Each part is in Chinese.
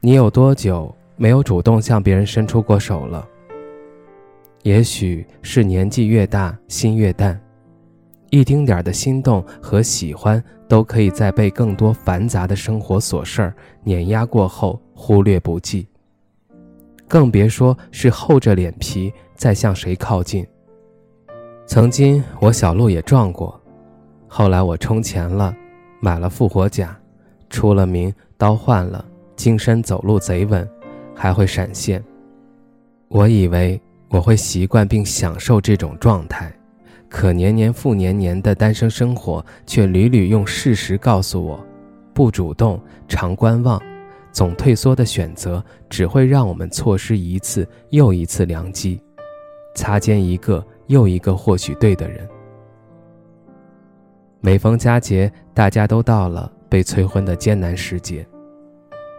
你有多久没有主动向别人伸出过手了？也许是年纪越大，心越淡，一丁点儿的心动和喜欢都可以在被更多繁杂的生活琐事儿碾压过后忽略不计，更别说是厚着脸皮再向谁靠近。曾经我小鹿也撞过，后来我充钱了，买了复活甲，出了名刀换了。精神走路贼稳，还会闪现。我以为我会习惯并享受这种状态，可年年复年年的单身生活却屡屡用事实告诉我：不主动、常观望、总退缩的选择，只会让我们错失一次又一次良机，擦肩一个又一个或许对的人。每逢佳节，大家都到了被催婚的艰难时节。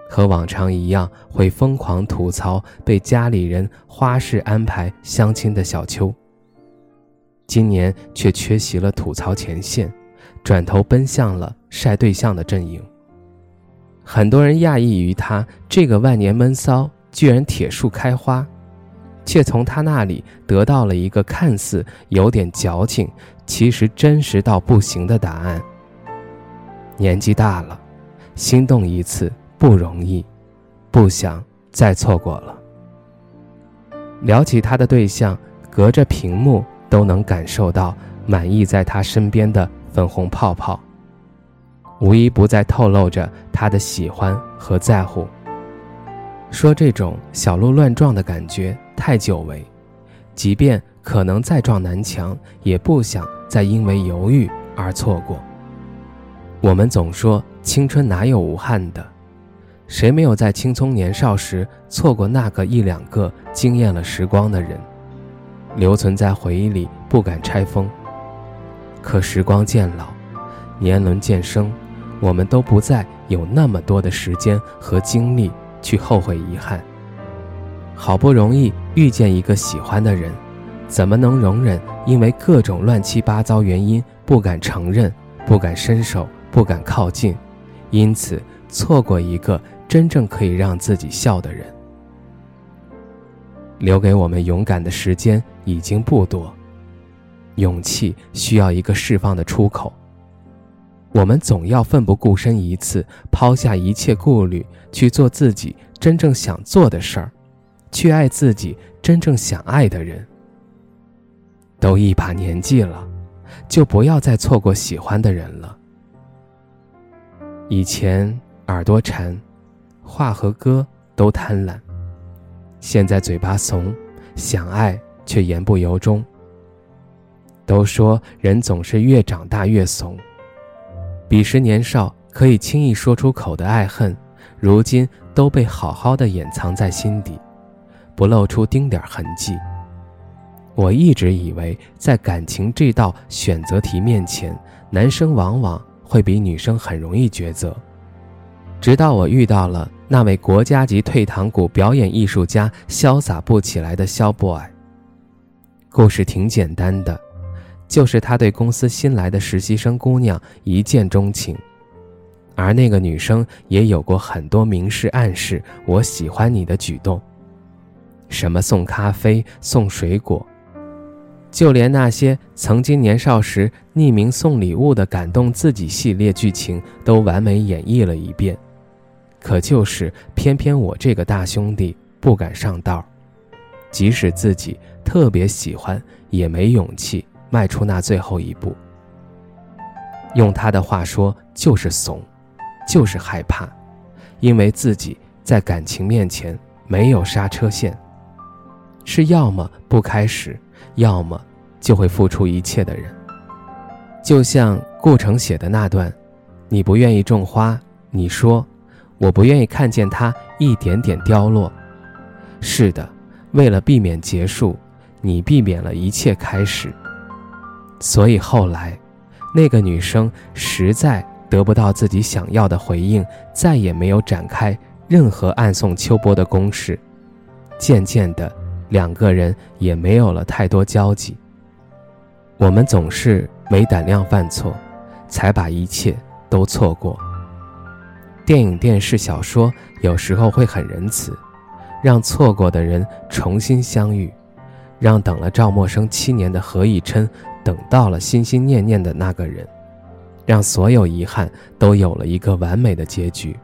和往常一样，会疯狂吐槽被家里人花式安排相亲的小邱。今年却缺席了吐槽前线，转头奔向了晒对象的阵营。很多人讶异于他这个万年闷骚居然铁树开花，却从他那里得到了一个看似有点矫情，其实真实到不行的答案。年纪大了，心动一次。不容易，不想再错过了。聊起他的对象，隔着屏幕都能感受到满意在他身边的粉红泡泡，无一不在透露着他的喜欢和在乎。说这种小鹿乱撞的感觉太久违，即便可能再撞南墙，也不想再因为犹豫而错过。我们总说青春哪有无憾的。谁没有在青葱年少时错过那个一两个惊艳了时光的人，留存在回忆里不敢拆封。可时光渐老，年轮渐生，我们都不再有那么多的时间和精力去后悔遗憾。好不容易遇见一个喜欢的人，怎么能容忍因为各种乱七八糟原因不敢承认、不敢伸手、不敢靠近，因此错过一个。真正可以让自己笑的人，留给我们勇敢的时间已经不多。勇气需要一个释放的出口。我们总要奋不顾身一次，抛下一切顾虑，去做自己真正想做的事儿，去爱自己真正想爱的人。都一把年纪了，就不要再错过喜欢的人了。以前耳朵馋。话和歌都贪婪，现在嘴巴怂，想爱却言不由衷。都说人总是越长大越怂，彼时年少可以轻易说出口的爱恨，如今都被好好的掩藏在心底，不露出丁点痕迹。我一直以为，在感情这道选择题面前，男生往往会比女生很容易抉择。直到我遇到了那位国家级退堂鼓表演艺术家，潇洒不起来的肖 boy。故事挺简单的，就是他对公司新来的实习生姑娘一见钟情，而那个女生也有过很多明示暗示我喜欢你的举动，什么送咖啡、送水果，就连那些曾经年少时匿名送礼物的感动自己系列剧情，都完美演绎了一遍。可就是偏偏我这个大兄弟不敢上道，即使自己特别喜欢，也没勇气迈出那最后一步。用他的话说，就是怂，就是害怕，因为自己在感情面前没有刹车线，是要么不开始，要么就会付出一切的人。就像顾城写的那段：“你不愿意种花，你说。”我不愿意看见它一点点凋落。是的，为了避免结束，你避免了一切开始。所以后来，那个女生实在得不到自己想要的回应，再也没有展开任何暗送秋波的攻势。渐渐的，两个人也没有了太多交集。我们总是没胆量犯错，才把一切都错过。电影、电视、小说有时候会很仁慈，让错过的人重新相遇，让等了赵默笙七年的何以琛等到了心心念念的那个人，让所有遗憾都有了一个完美的结局。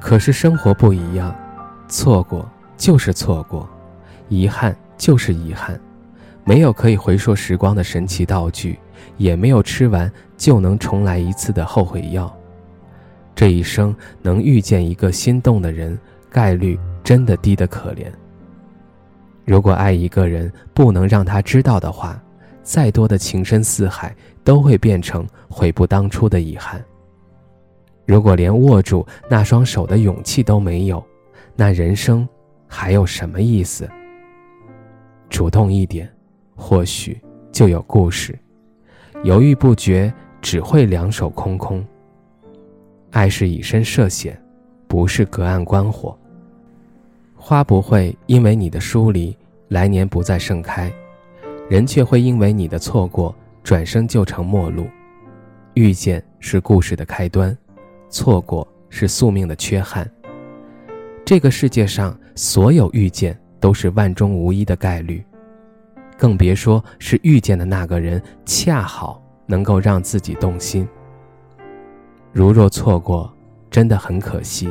可是生活不一样，错过就是错过，遗憾就是遗憾，没有可以回溯时光的神奇道具，也没有吃完就能重来一次的后悔药。这一生能遇见一个心动的人，概率真的低得可怜。如果爱一个人不能让他知道的话，再多的情深似海都会变成悔不当初的遗憾。如果连握住那双手的勇气都没有，那人生还有什么意思？主动一点，或许就有故事；犹豫不决，只会两手空空。爱是以身涉险，不是隔岸观火。花不会因为你的疏离，来年不再盛开；人却会因为你的错过，转身就成陌路。遇见是故事的开端，错过是宿命的缺憾。这个世界上所有遇见都是万中无一的概率，更别说是遇见的那个人恰好能够让自己动心。如若错过，真的很可惜。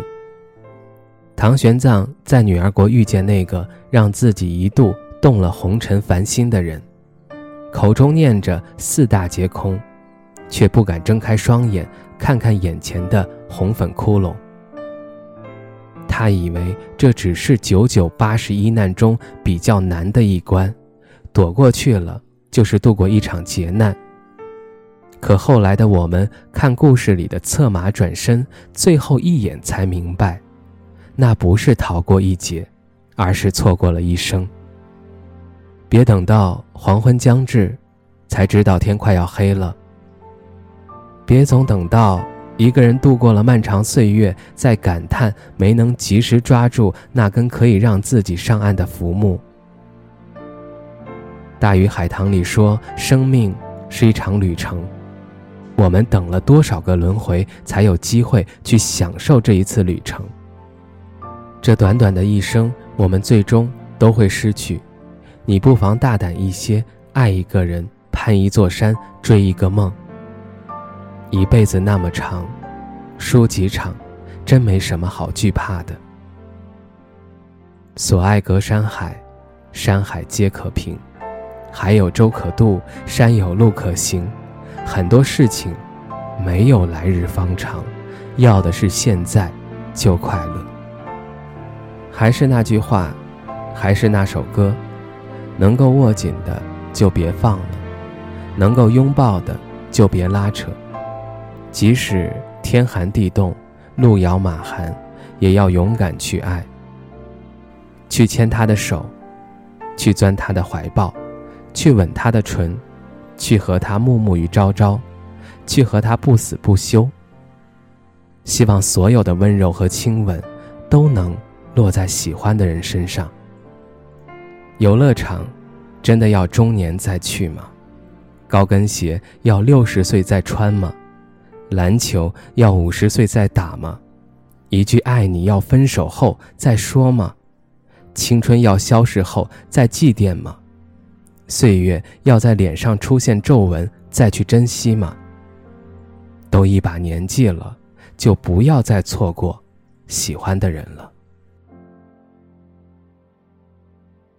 唐玄奘在女儿国遇见那个让自己一度动了红尘凡心的人，口中念着四大皆空，却不敢睁开双眼看看眼前的红粉窟窿。他以为这只是九九八十一难中比较难的一关，躲过去了就是度过一场劫难。可后来的我们看故事里的策马转身，最后一眼才明白，那不是逃过一劫，而是错过了一生。别等到黄昏将至，才知道天快要黑了。别总等到一个人度过了漫长岁月，再感叹没能及时抓住那根可以让自己上岸的浮木。大鱼海棠里说，生命是一场旅程。我们等了多少个轮回，才有机会去享受这一次旅程？这短短的一生，我们最终都会失去。你不妨大胆一些，爱一个人，攀一座山，追一个梦。一辈子那么长，输几场，真没什么好惧怕的。所爱隔山海，山海皆可平；海有舟可渡，山有路可行。很多事情没有来日方长，要的是现在就快乐。还是那句话，还是那首歌，能够握紧的就别放了，能够拥抱的就别拉扯。即使天寒地冻，路遥马寒，也要勇敢去爱。去牵他的手，去钻他的怀抱，去吻他的唇。去和他暮暮与朝朝，去和他不死不休。希望所有的温柔和亲吻，都能落在喜欢的人身上。游乐场，真的要中年再去吗？高跟鞋要六十岁再穿吗？篮球要五十岁再打吗？一句爱你要分手后再说吗？青春要消逝后再祭奠吗？岁月要在脸上出现皱纹，再去珍惜吗？都一把年纪了，就不要再错过喜欢的人了。